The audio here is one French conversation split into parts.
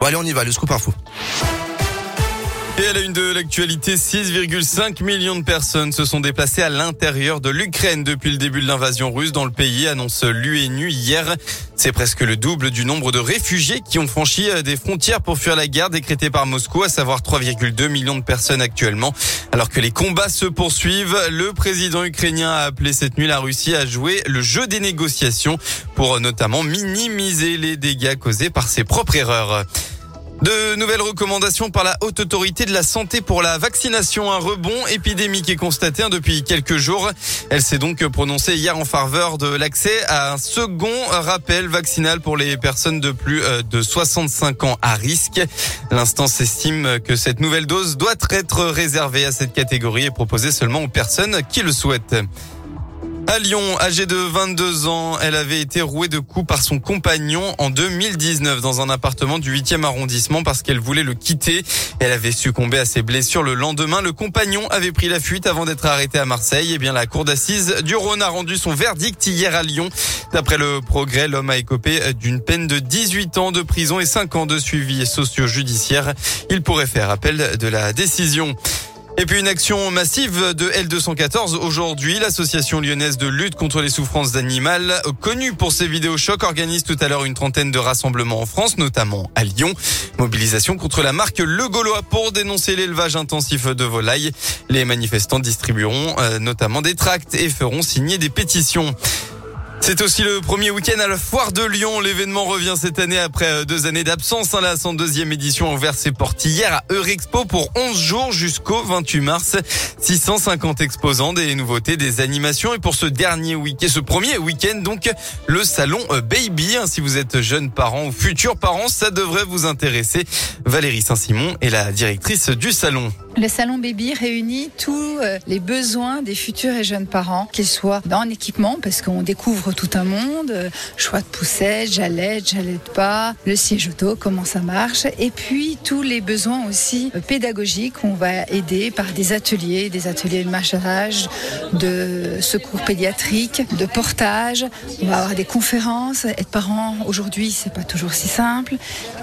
Bon allez, on y va, le scoop info. Et à la une de l'actualité, 6,5 millions de personnes se sont déplacées à l'intérieur de l'Ukraine depuis le début de l'invasion russe dans le pays, annonce l'UNU hier. C'est presque le double du nombre de réfugiés qui ont franchi euh, des frontières pour fuir la guerre décrétée par Moscou, à savoir 3,2 millions de personnes actuellement. Alors que les combats se poursuivent, le président ukrainien a appelé cette nuit la Russie à jouer le jeu des négociations pour euh, notamment minimiser les dégâts causés par ses propres erreurs. De nouvelles recommandations par la Haute Autorité de la Santé pour la vaccination. Un rebond épidémique est constaté hein, depuis quelques jours. Elle s'est donc prononcée hier en faveur de l'accès à un second rappel vaccinal pour les personnes de plus euh, de 65 ans à risque. L'instance estime que cette nouvelle dose doit être réservée à cette catégorie et proposée seulement aux personnes qui le souhaitent. À Lyon, âgée de 22 ans, elle avait été rouée de coups par son compagnon en 2019 dans un appartement du 8e arrondissement parce qu'elle voulait le quitter. Elle avait succombé à ses blessures le lendemain. Le compagnon avait pris la fuite avant d'être arrêté à Marseille. Eh bien, la cour d'assises du Rhône a rendu son verdict hier à Lyon. D'après le progrès, l'homme a écopé d'une peine de 18 ans de prison et 5 ans de suivi socio-judiciaire. Il pourrait faire appel de la décision. Et puis une action massive de L214 aujourd'hui. L'association lyonnaise de lutte contre les souffrances d'animales, connue pour ses vidéos chocs, organise tout à l'heure une trentaine de rassemblements en France, notamment à Lyon. Mobilisation contre la marque Le Gaulois pour dénoncer l'élevage intensif de volailles. Les manifestants distribueront euh, notamment des tracts et feront signer des pétitions. C'est aussi le premier week-end à la Foire de Lyon. L'événement revient cette année après euh, deux années d'absence. Hein, la 102e édition a ouvert ses portes hier à Eurexpo pour 11 jours jusqu'au 28 mars. 650 exposants, des nouveautés, des animations. Et pour ce dernier week-end, ce premier week-end, donc, le salon euh, Baby. Hein, si vous êtes jeune parent ou futur parent, ça devrait vous intéresser. Valérie Saint-Simon est la directrice du salon. Le salon Baby réunit tous euh, les besoins des futurs et jeunes parents, qu'ils soient dans l'équipement, parce qu'on découvre tout un monde, choix de poussette, j'allaite, j'allaite pas, le siège auto, comment ça marche, et puis tous les besoins aussi pédagogiques. On va aider par des ateliers, des ateliers de massage, de secours pédiatrique, de portage. On va avoir des conférences. Être parent aujourd'hui, c'est pas toujours si simple.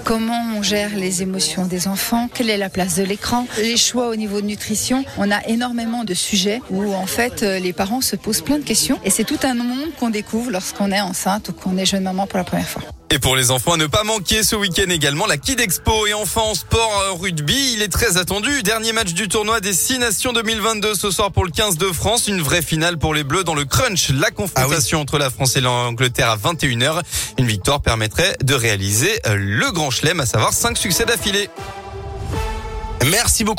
Comment on gère les émotions des enfants Quelle est la place de l'écran Les choix au niveau de nutrition, on a énormément de sujets où en fait euh, les parents se posent plein de questions et c'est tout un monde qu'on découvre lorsqu'on est enceinte ou qu'on est jeune maman pour la première fois. Et pour les enfants, à ne pas manquer ce week-end également la Kid Expo et enfin en sport euh, rugby, il est très attendu. Dernier match du tournoi des 6 nations 2022 ce soir pour le 15 de France, une vraie finale pour les Bleus dans le crunch, la confrontation ah entre la France et l'Angleterre à 21h. Une victoire permettrait de réaliser euh, le grand chelem, à savoir 5 succès d'affilée. Merci beaucoup.